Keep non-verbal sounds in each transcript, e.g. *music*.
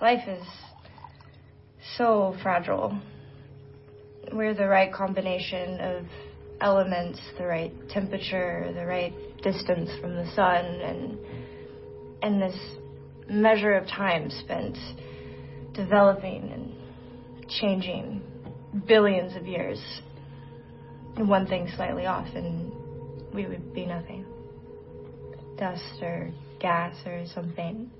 Life is so fragile. We're the right combination of elements, the right temperature, the right distance from the sun, and and this measure of time spent developing and changing billions of years. One thing slightly off, and we would be nothing. Dust or gas or something.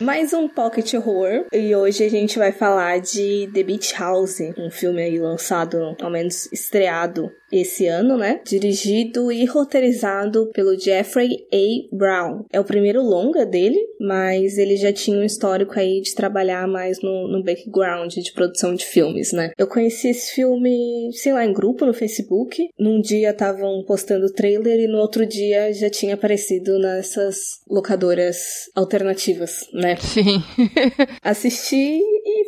Mais um Pocket Horror. E hoje a gente vai falar de The Beach House, um filme aí lançado, ao menos estreado esse ano, né? Dirigido e roteirizado pelo Jeffrey A. Brown. É o primeiro longa dele, mas ele já tinha um histórico aí de trabalhar mais no, no background de produção de filmes, né? Eu conheci esse filme, sei lá, em grupo no Facebook. Num dia estavam postando o trailer e no outro dia já tinha aparecido nessas locadoras alternativas, né? *laughs* Sim. Assisti e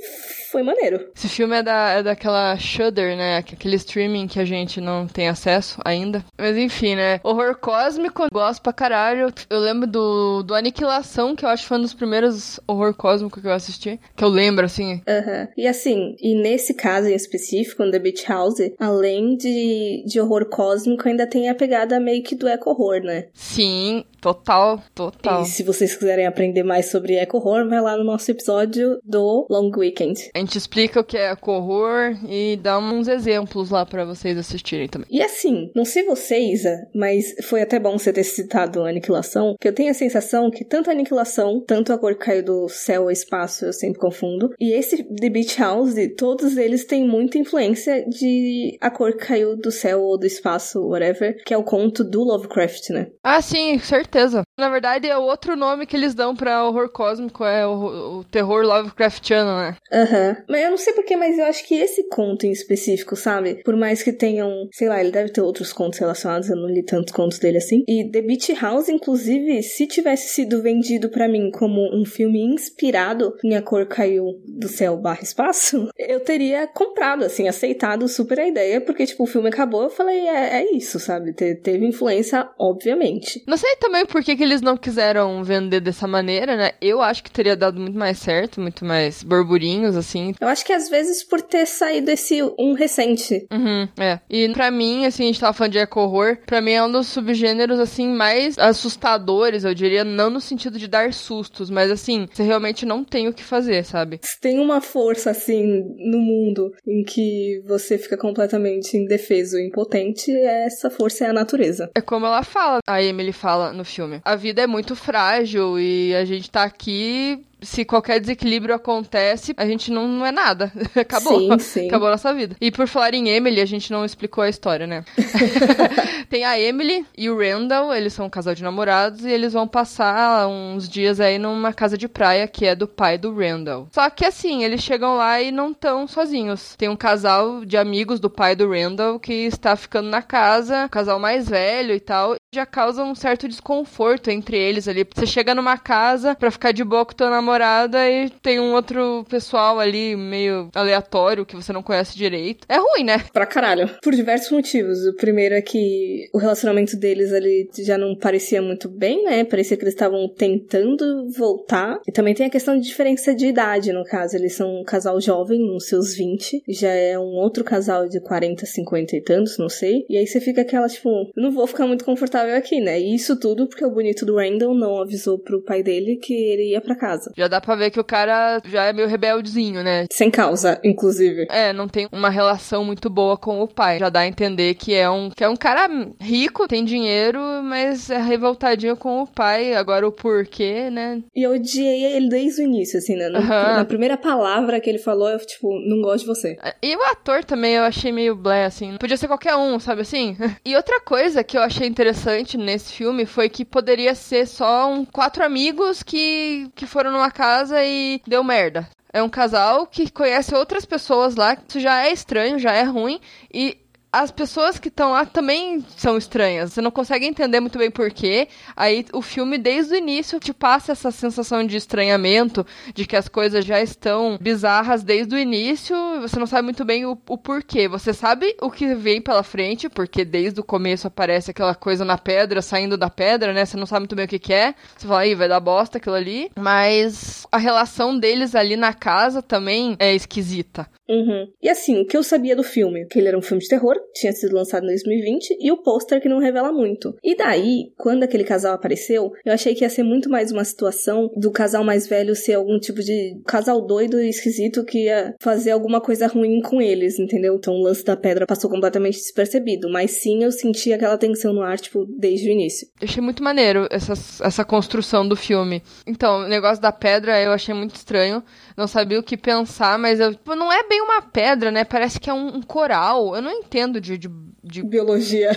foi maneiro. Esse filme é, da, é daquela Shudder, né? Aquele streaming que a gente não tem acesso ainda. Mas enfim, né? Horror cósmico, gosto pra caralho. Eu lembro do, do Aniquilação, que eu acho que foi um dos primeiros horror cósmico que eu assisti. Que eu lembro, assim. Aham. Uhum. E assim, e nesse caso em específico, no The Beach House, além de, de horror cósmico, ainda tem a pegada meio que do eco-horror, né? Sim, total, total. E se vocês quiserem aprender mais sobre eco-horror, vai lá no nosso episódio do Long Weekend. A gente explica o que é eco-horror e dá uns exemplos lá para vocês assistirem também. E assim, não sei vocês, mas foi até bom você ter citado a Aniquilação, que eu tenho a sensação que tanto a Aniquilação, tanto a cor que caiu do céu ao espaço, eu sempre confundo, e esse The Beach House, todos eles têm muita influência de A Cor que Caiu do Céu ou do Espaço, whatever, que é o conto do Lovecraft, né? Ah, sim, certeza. Na verdade, é o outro nome que eles dão pra horror cósmico, é o, o terror Lovecraftiano, né? Aham. Uhum. Mas eu não sei porquê, mas eu acho que esse conto em específico, sabe? Por mais que tenham, sei lá, ele deve ter outros contos relacionados, eu não li tantos contos dele assim. E The Beach House, inclusive, se tivesse sido vendido para mim como um filme inspirado em A Cor Caiu do Céu barra Espaço, *laughs* eu teria comprado, assim, aceitado super a ideia, porque, tipo, o filme acabou, eu falei, é, é isso, sabe? Te, teve influência, obviamente. Não sei também por que, que eles não quiseram vender dessa maneira, né? Eu acho que teria dado muito mais certo, muito mais burburinhos, assim. Eu acho que às vezes por ter saído esse um recente. Uhum, é. E pra mim, assim, a gente tava falando de eco-horror, pra mim é um dos subgêneros, assim, mais assustadores, eu diria, não no sentido de dar sustos, mas assim, você realmente não tem o que fazer, sabe? Tem uma força, assim, no mundo em que você fica completamente indefeso e impotente, essa força é a natureza. É como ela fala, a Emily fala no filme. A vida é muito frágil e a gente tá aqui se qualquer desequilíbrio acontece, a gente não, não é nada. *laughs* Acabou. Sim, sim. Acabou a nossa vida. E por falar em Emily, a gente não explicou a história, né? *laughs* *laughs* Tem a Emily e o Randall, eles são um casal de namorados e eles vão passar uns dias aí numa casa de praia que é do pai do Randall. Só que assim, eles chegam lá e não estão sozinhos. Tem um casal de amigos do pai do Randall que está ficando na casa, um casal mais velho e tal, já causa um certo desconforto entre eles ali. Você chega numa casa pra ficar de boa com teu namorada e tem um outro pessoal ali meio aleatório que você não conhece direito. É ruim, né? Pra caralho. Por diversos motivos. O primeiro é que o relacionamento deles ali já não parecia muito bem, né? Parecia que eles estavam tentando voltar. E também tem a questão de diferença de idade, no caso. Eles são um casal jovem, nos seus 20. Já é um outro casal de 40, 50 e tantos, não sei. E aí você fica aquela, tipo, não vou ficar muito confortável aqui, né? E isso tudo porque o bonito do Randall não avisou pro pai dele que ele ia para casa. Já dá pra ver que o cara já é meio rebeldezinho, né? Sem causa, inclusive. É, não tem uma relação muito boa com o pai. Já dá a entender que é um, que é um cara rico, tem dinheiro, mas é revoltadinho com o pai. Agora o porquê, né? E eu odiei ele desde o início, assim, né? Na, uhum. na primeira palavra que ele falou, eu, tipo, não gosto de você. E o ator também eu achei meio blé, assim. Podia ser qualquer um, sabe assim? *laughs* e outra coisa que eu achei interessante nesse filme foi que poderia ser só um quatro amigos que, que foram numa casa e deu merda. É um casal que conhece outras pessoas lá, isso já é estranho, já é ruim, e as pessoas que estão lá também são estranhas. Você não consegue entender muito bem porquê. Aí o filme, desde o início, te passa essa sensação de estranhamento, de que as coisas já estão bizarras desde o início. Você não sabe muito bem o, o porquê. Você sabe o que vem pela frente, porque desde o começo aparece aquela coisa na pedra, saindo da pedra, né? Você não sabe muito bem o que, que é. Você fala, aí vai dar bosta aquilo ali. Mas a relação deles ali na casa também é esquisita. Uhum. E assim, o que eu sabia do filme? Que ele era um filme de terror, tinha sido lançado em 2020, e o pôster que não revela muito. E daí, quando aquele casal apareceu, eu achei que ia ser muito mais uma situação do casal mais velho ser algum tipo de casal doido e esquisito que ia fazer alguma coisa ruim com eles, entendeu? Então o lance da pedra passou completamente despercebido. Mas sim, eu senti aquela tensão no ar, tipo, desde o início. Eu achei muito maneiro essa, essa construção do filme. Então, o negócio da pedra eu achei muito estranho. Não sabia o que pensar, mas eu, tipo, não é bem uma pedra, né? Parece que é um, um coral. Eu não entendo de, de, de, Biologia.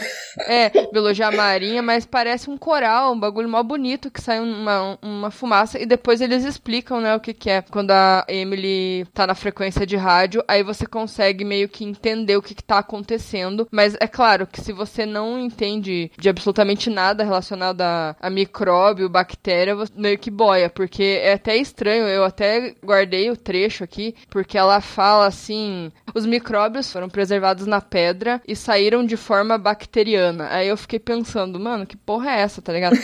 É, biologia marinha, mas parece um coral, um bagulho mó bonito que sai uma, uma fumaça e depois eles explicam, né, o que, que é. Quando a Emily tá na frequência de rádio, aí você consegue meio que entender o que, que tá acontecendo. Mas é claro que se você não entende de absolutamente nada relacionado a, a micróbio, bactéria, você meio que boia, porque é até estranho. Eu até guardei o trecho aqui, porque ela fala assim: os micróbios foram preservados na pedra e saíram de forma bacteriana. Aí eu fiquei pensando, mano, que porra é essa, tá ligado?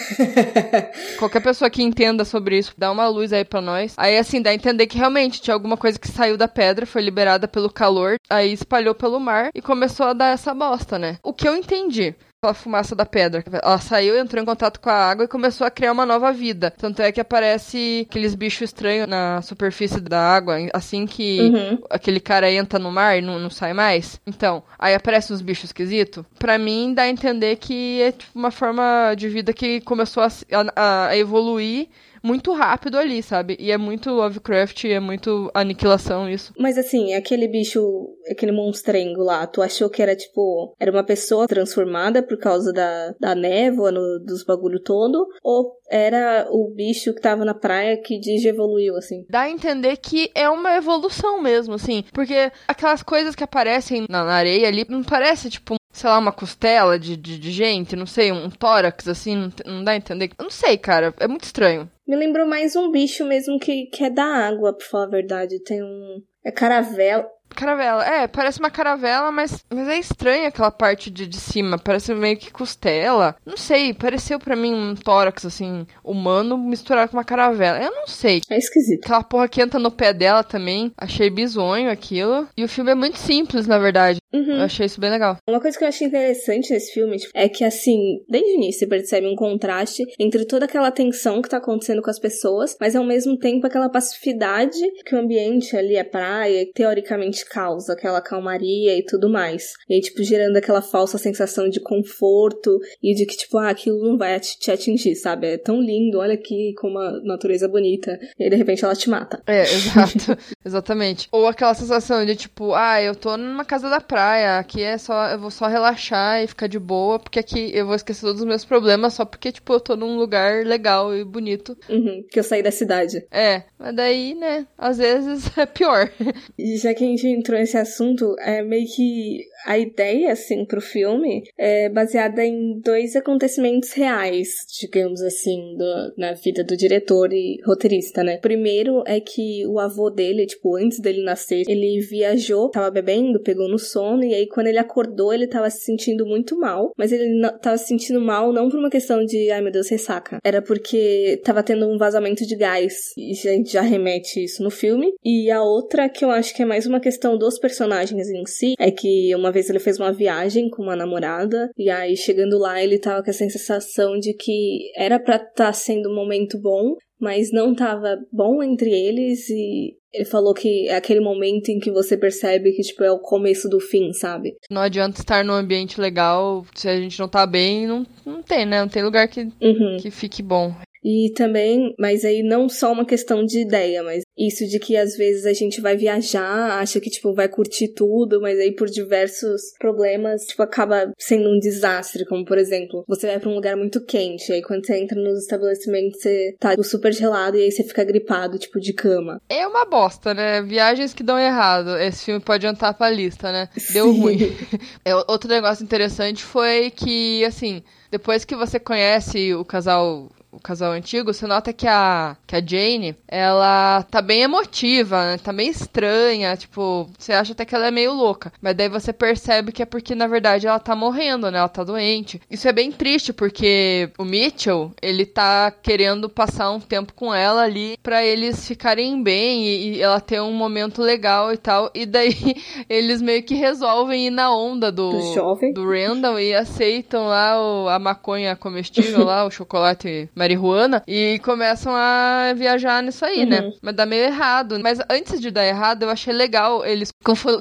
*laughs* Qualquer pessoa que entenda sobre isso, dá uma luz aí pra nós. Aí assim, dá a entender que realmente tinha alguma coisa que saiu da pedra, foi liberada pelo calor, aí espalhou pelo mar e começou a dar essa bosta, né? O que eu entendi aquela fumaça da pedra. Ela saiu, entrou em contato com a água e começou a criar uma nova vida. Tanto é que aparece aqueles bichos estranhos na superfície da água, assim que uhum. aquele cara entra no mar e não, não sai mais. Então, aí aparecem uns bichos esquisitos. Pra mim, dá a entender que é tipo, uma forma de vida que começou a, a, a evoluir muito rápido ali, sabe? E é muito Lovecraft, é muito aniquilação isso. Mas assim, aquele bicho, aquele monstrengo lá, tu achou que era tipo, era uma pessoa transformada por causa da, da névoa, no, dos bagulho todo? Ou era o bicho que tava na praia que digievoluiu, assim? Dá a entender que é uma evolução mesmo, assim. Porque aquelas coisas que aparecem na, na areia ali, não parece tipo sei lá, uma costela de, de, de, gente, não sei, um tórax, assim, não, não dá a entender. Eu não sei, cara, é muito estranho. Me lembrou mais um bicho mesmo que, que é da água, pra falar a verdade. Tem um. É caravela. Caravela, é, parece uma caravela, mas, mas é estranha aquela parte de, de cima, parece meio que costela. Não sei, pareceu para mim um tórax, assim, humano misturado com uma caravela. Eu não sei. É esquisito. Aquela porra que entra no pé dela também, achei bizonho aquilo. E o filme é muito simples, na verdade. Uhum. Eu achei isso bem legal. Uma coisa que eu achei interessante nesse filme tipo, é que, assim, desde o início você percebe um contraste entre toda aquela tensão que tá acontecendo com as pessoas, mas ao mesmo tempo aquela passividade que o ambiente ali, a praia, teoricamente causa, aquela calmaria e tudo mais. E aí, tipo, gerando aquela falsa sensação de conforto e de que, tipo, ah, aquilo não vai te atingir, sabe? É tão lindo, olha aqui como a natureza é bonita. E aí, de repente, ela te mata. É, *laughs* exato. Exatamente. Ou aquela sensação de, tipo, ah, eu tô numa casa da praia praia, aqui é só, eu vou só relaxar e ficar de boa, porque aqui eu vou esquecer todos os meus problemas só porque, tipo, eu tô num lugar legal e bonito. Uhum, que eu saí da cidade. É, mas daí, né, às vezes *laughs* é pior. E já que a gente entrou nesse assunto, é meio que a ideia, assim, pro filme é baseada em dois acontecimentos reais, digamos assim, do, na vida do diretor e roteirista, né? Primeiro é que o avô dele, tipo, antes dele nascer, ele viajou, tava bebendo, pegou no sono, e aí quando ele acordou, ele tava se sentindo muito mal, mas ele tava se sentindo mal não por uma questão de, ai meu Deus, ressaca, era porque tava tendo um vazamento de gás, e a gente já remete isso no filme. E a outra, que eu acho que é mais uma questão dos personagens em si, é que uma uma vez ele fez uma viagem com uma namorada, e aí chegando lá ele tava com essa sensação de que era para estar tá sendo um momento bom, mas não tava bom entre eles e ele falou que é aquele momento em que você percebe que, tipo, é o começo do fim, sabe? Não adianta estar num ambiente legal se a gente não tá bem, não, não tem, né? Não tem lugar que, uhum. que fique bom. E também, mas aí não só uma questão de ideia, mas isso de que às vezes a gente vai viajar, acha que, tipo, vai curtir tudo, mas aí por diversos problemas, tipo, acaba sendo um desastre. Como, por exemplo, você vai pra um lugar muito quente, aí quando você entra nos estabelecimentos, você tá tipo, super gelado e aí você fica gripado, tipo, de cama. É uma bosta, né? Viagens que dão errado. Esse filme pode entrar pra lista, né? Deu Sim. ruim. *laughs* é, outro negócio interessante foi que, assim, depois que você conhece o casal o casal antigo, você nota que a, que a Jane, ela tá bem emotiva, né? tá meio estranha, tipo, você acha até que ela é meio louca. Mas daí você percebe que é porque, na verdade, ela tá morrendo, né? Ela tá doente. Isso é bem triste, porque o Mitchell, ele tá querendo passar um tempo com ela ali para eles ficarem bem e, e, ela ter um momento legal e tal. E daí *laughs* eles meio que resolvem ir na onda do, do, do Randall e aceitam lá o, a maconha comestível lá, o chocolate marihuana e começam a viajar nisso aí, né? uhum. né? Mas dá meio errado. Mas antes de dar errado, eu achei legal eles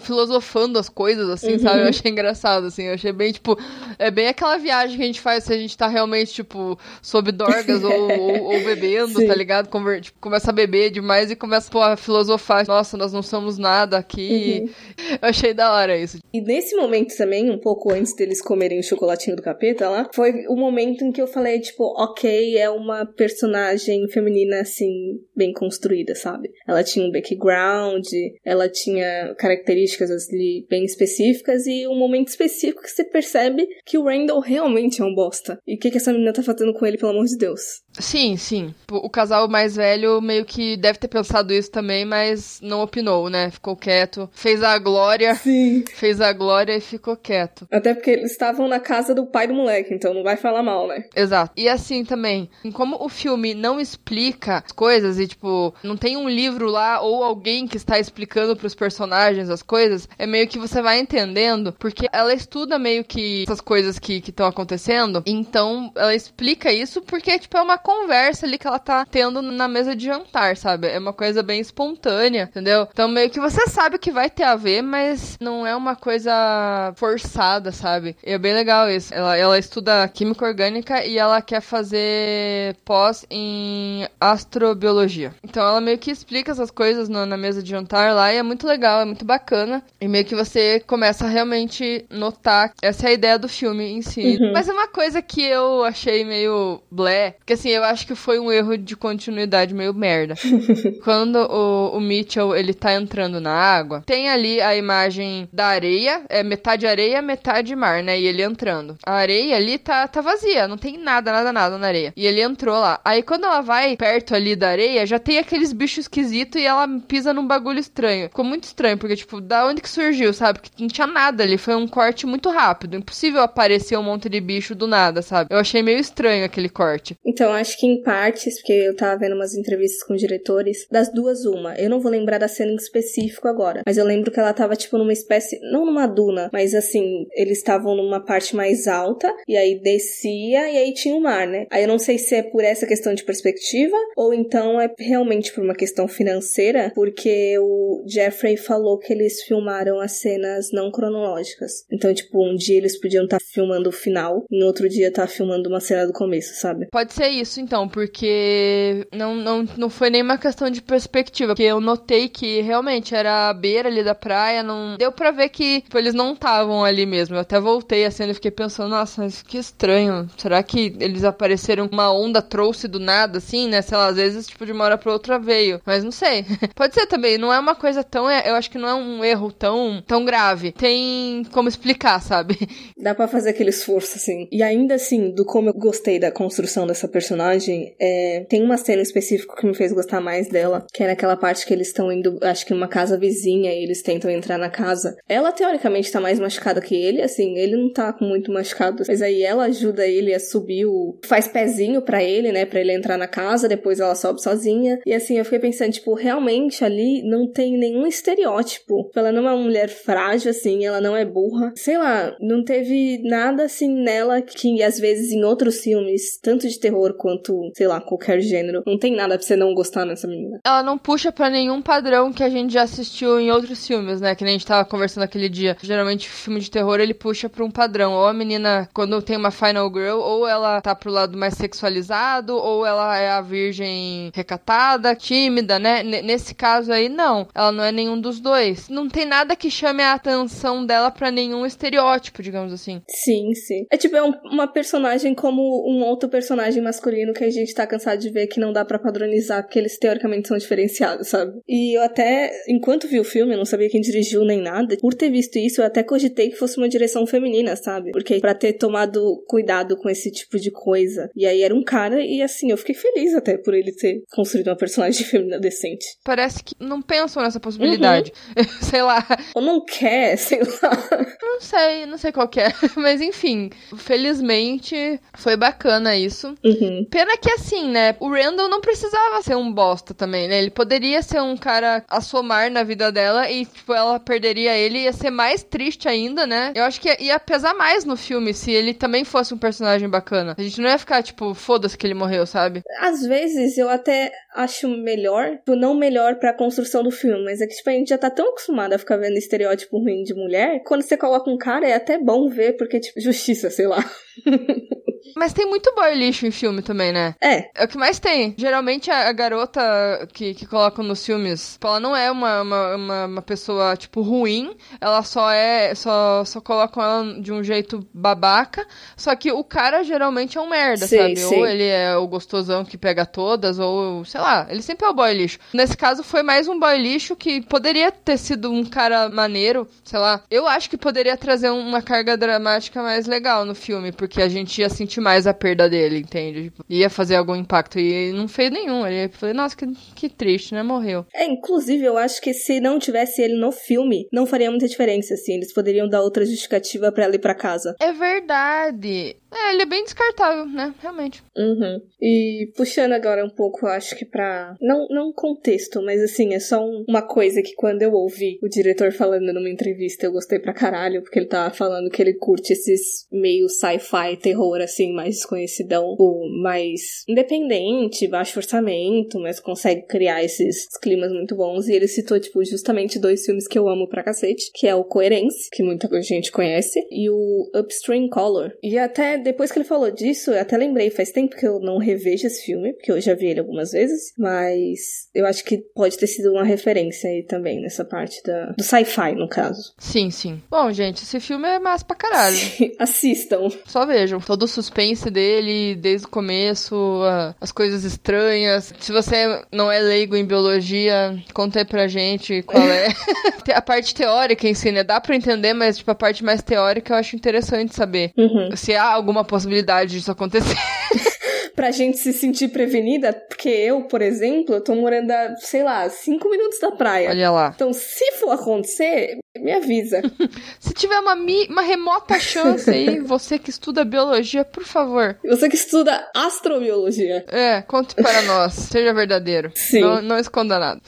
filosofando as coisas, assim, uhum. sabe? Eu achei engraçado, assim. Eu achei bem, tipo, é bem aquela viagem que a gente faz se a gente tá realmente, tipo, sob dorgas ou, *laughs* ou, ou, bebendo, Sim. tá ligado? Conver tipo, começa a beber demais e começa pô, a filosofar. Nossa, nós não somos nada aqui. Uhum. Eu achei da hora isso. E nesse momento também, um pouco antes deles comerem o chocolatinho do capeta lá, foi o momento em que eu falei, tipo, ok, é uma personagem feminina, assim, bem construída, sabe? Ela tinha um background, ela tinha características ali bem específicas e um momento específico que você percebe que o Randall realmente é um bosta. E o que, que essa menina tá fazendo com ele, pelo amor de Deus? Sim, sim. O casal mais velho meio que deve ter pensado isso também, mas não opinou, né? Ficou quieto. Fez a glória. Sim. Fez a glória e ficou quieto. Até porque eles estavam na casa do pai do moleque, então não vai falar mal, né? Exato. E assim também, como o filme não explica as coisas e, tipo, não tem um livro lá ou alguém que está explicando pros personagens as coisas, é meio que você vai entendendo, porque ela estuda meio que essas coisas que estão acontecendo, então ela explica isso porque, tipo, é uma conversa ali que ela tá tendo na mesa de jantar, sabe? É uma coisa bem espontânea, entendeu? Então meio que você sabe que vai ter a ver, mas não é uma coisa forçada, sabe? E é bem legal isso. Ela, ela estuda química orgânica e ela quer fazer pós em astrobiologia. Então ela meio que explica essas coisas no, na mesa de jantar lá e é muito legal, é muito bacana. E meio que você começa a realmente notar essa é a ideia do filme em si. Uhum. Mas é uma coisa que eu achei meio blé, porque assim, eu acho que foi um erro de continuidade meio merda. *laughs* Quando o, o Mitchell, ele tá entrando na água, tem ali a imagem da areia, é metade areia, metade mar, né? E ele entrando. A areia ali tá, tá vazia, não tem nada, nada, nada na areia. E ele entrou lá. Aí quando ela vai perto ali da areia, já tem aqueles bichos esquisitos e ela pisa num bagulho estranho. Ficou muito estranho, porque, tipo, da onde que surgiu, sabe? Que não tinha nada ali, foi um corte muito rápido. Impossível aparecer um monte de bicho do nada, sabe? Eu achei meio estranho aquele corte. Então, acho que em partes, porque eu tava vendo umas entrevistas com diretores, das duas uma. Eu não vou lembrar da cena em específico agora, mas eu lembro que ela tava tipo numa espécie, não numa duna, mas assim, eles estavam numa parte mais alta e aí descia e aí tinha o mar, né? Aí eu não sei se é por essa questão de perspectiva ou então é realmente por uma questão financeira, porque o Jeffrey falou que eles filmaram as cenas não cronológicas. Então, tipo, um dia eles podiam estar tá filmando o final, em outro dia tá filmando uma cena do começo, sabe? Pode ser isso isso então, porque não, não, não foi nenhuma questão de perspectiva, porque eu notei que realmente era a beira ali da praia, não deu para ver que tipo, eles não estavam ali mesmo. Eu até voltei assim e fiquei pensando, nossa, mas que estranho. Será que eles apareceram uma onda trouxe do nada assim, né? Sei lá, às vezes tipo de uma hora para outra veio, mas não sei. *laughs* Pode ser também, não é uma coisa tão, eu acho que não é um erro tão tão grave. Tem como explicar, sabe? Dá para fazer aquele esforço assim. E ainda assim, do como eu gostei da construção dessa personagem personagem, é, tem uma cena específica que me fez gostar mais dela, que é naquela parte que eles estão indo, acho que uma casa vizinha e eles tentam entrar na casa. Ela, teoricamente, tá mais machucada que ele, assim, ele não tá muito machucado, mas aí ela ajuda ele a subir o... faz pezinho para ele, né, para ele entrar na casa, depois ela sobe sozinha, e assim, eu fiquei pensando, tipo, realmente ali não tem nenhum estereótipo. Ela não é uma mulher frágil, assim, ela não é burra. Sei lá, não teve nada, assim, nela que, às vezes, em outros filmes, tanto de terror quanto quanto, sei lá, qualquer gênero. Não tem nada pra você não gostar nessa menina. Ela não puxa para nenhum padrão que a gente já assistiu em outros filmes, né? Que nem a gente tava conversando aquele dia. Geralmente, filme de terror, ele puxa pra um padrão. Ou a menina, quando tem uma final girl, ou ela tá pro lado mais sexualizado, ou ela é a virgem recatada, tímida, né? N nesse caso aí, não. Ela não é nenhum dos dois. Não tem nada que chame a atenção dela para nenhum estereótipo, digamos assim. Sim, sim. É tipo, é um, uma personagem como um outro personagem masculino que a gente tá cansado de ver que não dá para padronizar, porque eles teoricamente são diferenciados, sabe? E eu até, enquanto vi o filme, eu não sabia quem dirigiu nem nada. Por ter visto isso, eu até cogitei que fosse uma direção feminina, sabe? Porque para ter tomado cuidado com esse tipo de coisa. E aí era um cara, e assim, eu fiquei feliz até por ele ter construído uma personagem *laughs* feminina decente. Parece que não pensam nessa possibilidade. Uhum. *laughs* sei lá. Ou não quer, sei lá. Não sei, não sei qual é. *laughs* Mas enfim, felizmente foi bacana isso. Uhum. Pena que assim, né? O Randall não precisava ser um bosta também, né? Ele poderia ser um cara a somar na vida dela e, tipo, ela perderia ele ia ser mais triste ainda, né? Eu acho que ia pesar mais no filme se ele também fosse um personagem bacana. A gente não ia ficar, tipo, foda-se que ele morreu, sabe? Às vezes eu até acho melhor, tipo, não melhor pra construção do filme, mas é que, tipo, a gente já tá tão acostumado a ficar vendo estereótipo ruim de mulher, quando você coloca um cara é até bom ver, porque, tipo, justiça, sei lá. *laughs* Mas tem muito boy lixo em filme também, né? É. É o que mais tem. Geralmente a, garota que, que colocam nos filmes, tipo, ela não é uma, uma, uma, uma, pessoa, tipo, ruim. Ela só é. Só, só colocam ela de um jeito babaca. Só que o cara geralmente é um merda, sabe? Ou ele é o gostosão que pega todas, ou, sei lá, ele sempre é o boy lixo. Nesse caso foi mais um boy lixo que poderia ter sido um cara maneiro, sei lá. Eu acho que poderia trazer uma carga dramática mais legal no filme, porque a gente ia sentir mais a perda dele, entende? Tipo, ia fazer algum impacto. E não fez nenhum. Ele falou, nossa, que, que triste, né? Morreu. É, inclusive, eu acho que se não tivesse ele no filme, não faria muita diferença, assim. Eles poderiam dar outra justificativa para ela ir pra casa. É verdade. É, ele é bem descartável, né? Realmente. Uhum. E puxando agora um pouco, acho que pra. Não, não contexto, mas assim, é só um, uma coisa que quando eu ouvi o diretor falando numa entrevista, eu gostei pra caralho, porque ele tava falando que ele curte esses meio sci-fi, terror, assim, mais desconhecidão, mais independente, baixo orçamento, mas consegue criar esses climas muito bons. E ele citou, tipo, justamente dois filmes que eu amo pra cacete, que é o Coerence, que muita gente conhece, e o Upstream Color. E até depois que ele falou disso, eu até lembrei, faz tempo que eu não revejo esse filme, porque eu já vi ele algumas vezes, mas eu acho que pode ter sido uma referência aí também, nessa parte da, do sci-fi, no caso. Sim, sim. Bom, gente, esse filme é massa pra caralho. Sim, *laughs* assistam. Só vejam. Todo o suspense dele, desde o começo, as coisas estranhas. Se você não é leigo em biologia, conta aí pra gente qual é. *laughs* a parte teórica em si, né? Dá pra entender, mas, tipo, a parte mais teórica eu acho interessante saber. Uhum. Se há alguma possibilidade disso acontecer. *laughs* pra gente se sentir prevenida, porque eu, por exemplo, eu tô morando a, sei lá, cinco minutos da praia. Olha lá. Então, se for acontecer, me avisa. *laughs* se tiver uma, uma remota chance aí, *laughs* você que estuda biologia, por favor. Você que estuda astrobiologia. É, conte para nós. *laughs* Seja verdadeiro. Sim. Não, não esconda nada.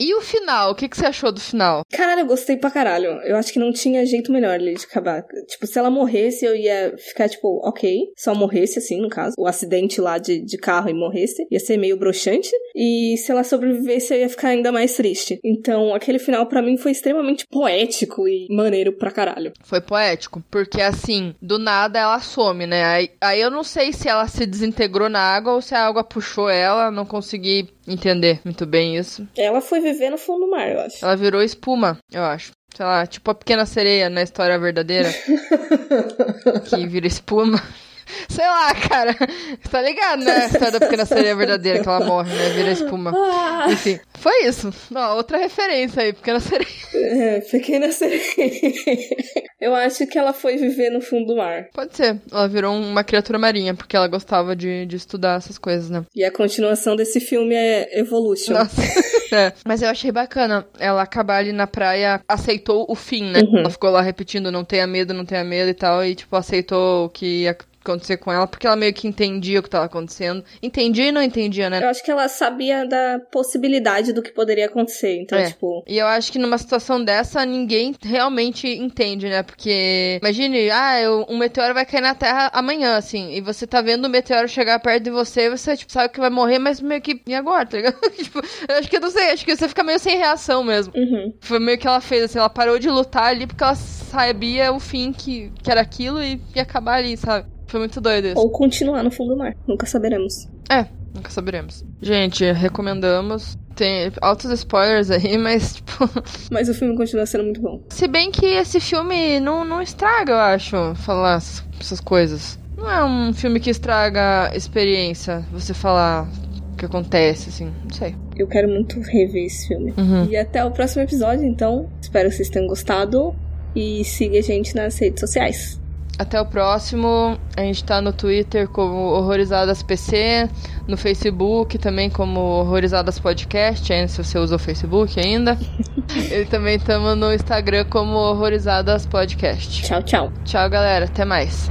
E o final? O que, que você achou do final? Caralho, eu gostei pra caralho. Eu acho que não tinha jeito melhor ali de acabar. Tipo, se ela morresse, eu ia ficar, tipo, ok. Só morresse, assim, no caso. O acidente lá de, de carro e morresse. Ia ser meio broxante. E se ela sobrevivesse, eu ia ficar ainda mais triste. Então, aquele final para mim foi extremamente poético e maneiro pra caralho. Foi poético. Porque, assim, do nada ela some, né? Aí, aí eu não sei se ela se desintegrou na água ou se a água puxou ela. Não consegui entender muito bem isso. Ela foi viver no fundo do mar, eu acho. Ela virou espuma, eu acho. Sei lá, tipo a pequena sereia na história verdadeira. *laughs* que vira espuma. Sei lá, cara. Tá ligado, né? A história da pequena sereia verdadeira, que ela morre, né? Vira espuma. Ah. Enfim, foi isso. Ó, outra referência aí, pequena sereia. É, pequena sereia. Eu acho que ela foi viver no fundo do mar. Pode ser. Ela virou uma criatura marinha, porque ela gostava de, de estudar essas coisas, né? E a continuação desse filme é Evolution. Nossa. *laughs* é. Mas eu achei bacana ela acabar ali na praia, aceitou o fim, né? Uhum. Ela ficou lá repetindo, não tenha medo, não tenha medo e tal, e tipo, aceitou o que ia acontecer com ela, porque ela meio que entendia o que estava acontecendo. Entendia e não entendia, né? Eu acho que ela sabia da possibilidade do que poderia acontecer. Então, É. tipo. E eu acho que numa situação dessa, ninguém realmente entende, né? Porque, imagine, ah, eu- um meteoro vai cair na Terra amanhã, assim, e você tá vendo o meteoro chegar perto de você, e você, tipo, sabe que vai morrer, mas meio que, e agora, tá ligado? *laughs* tipo, eu acho que eu não sei, acho que você fica meio sem reação mesmo. Uhum. Foi meio que ela fez, assim, ela parou de lutar ali porque ela sabia o fim que, que era aquilo e ia acabar ali, sabe? Foi muito doido isso. Ou continuar no fundo do mar. Nunca saberemos. É, nunca saberemos. Gente, recomendamos. Tem altos spoilers aí, *laughs* mas, tipo. Mas o filme continua sendo muito bom. Se bem que esse filme não, não estraga, eu acho, falar essas, coisas. Não é um filme que estraga a experiência, você falar o que acontece, assim, não sei. Eu quero muito rever esse filme. Uhum. E até o próximo episódio, então. Espero que vocês tenham gostado. E siga a gente nas redes sociais. Até o próximo. A gente tá no Twitter como Horrorizadas PC, no Facebook também como Horrorizadas Podcast, ainda se você usa o Facebook ainda. *laughs* e também estamos no Instagram como Horrorizadas Podcast. Tchau, tchau. Tchau, galera. Até mais.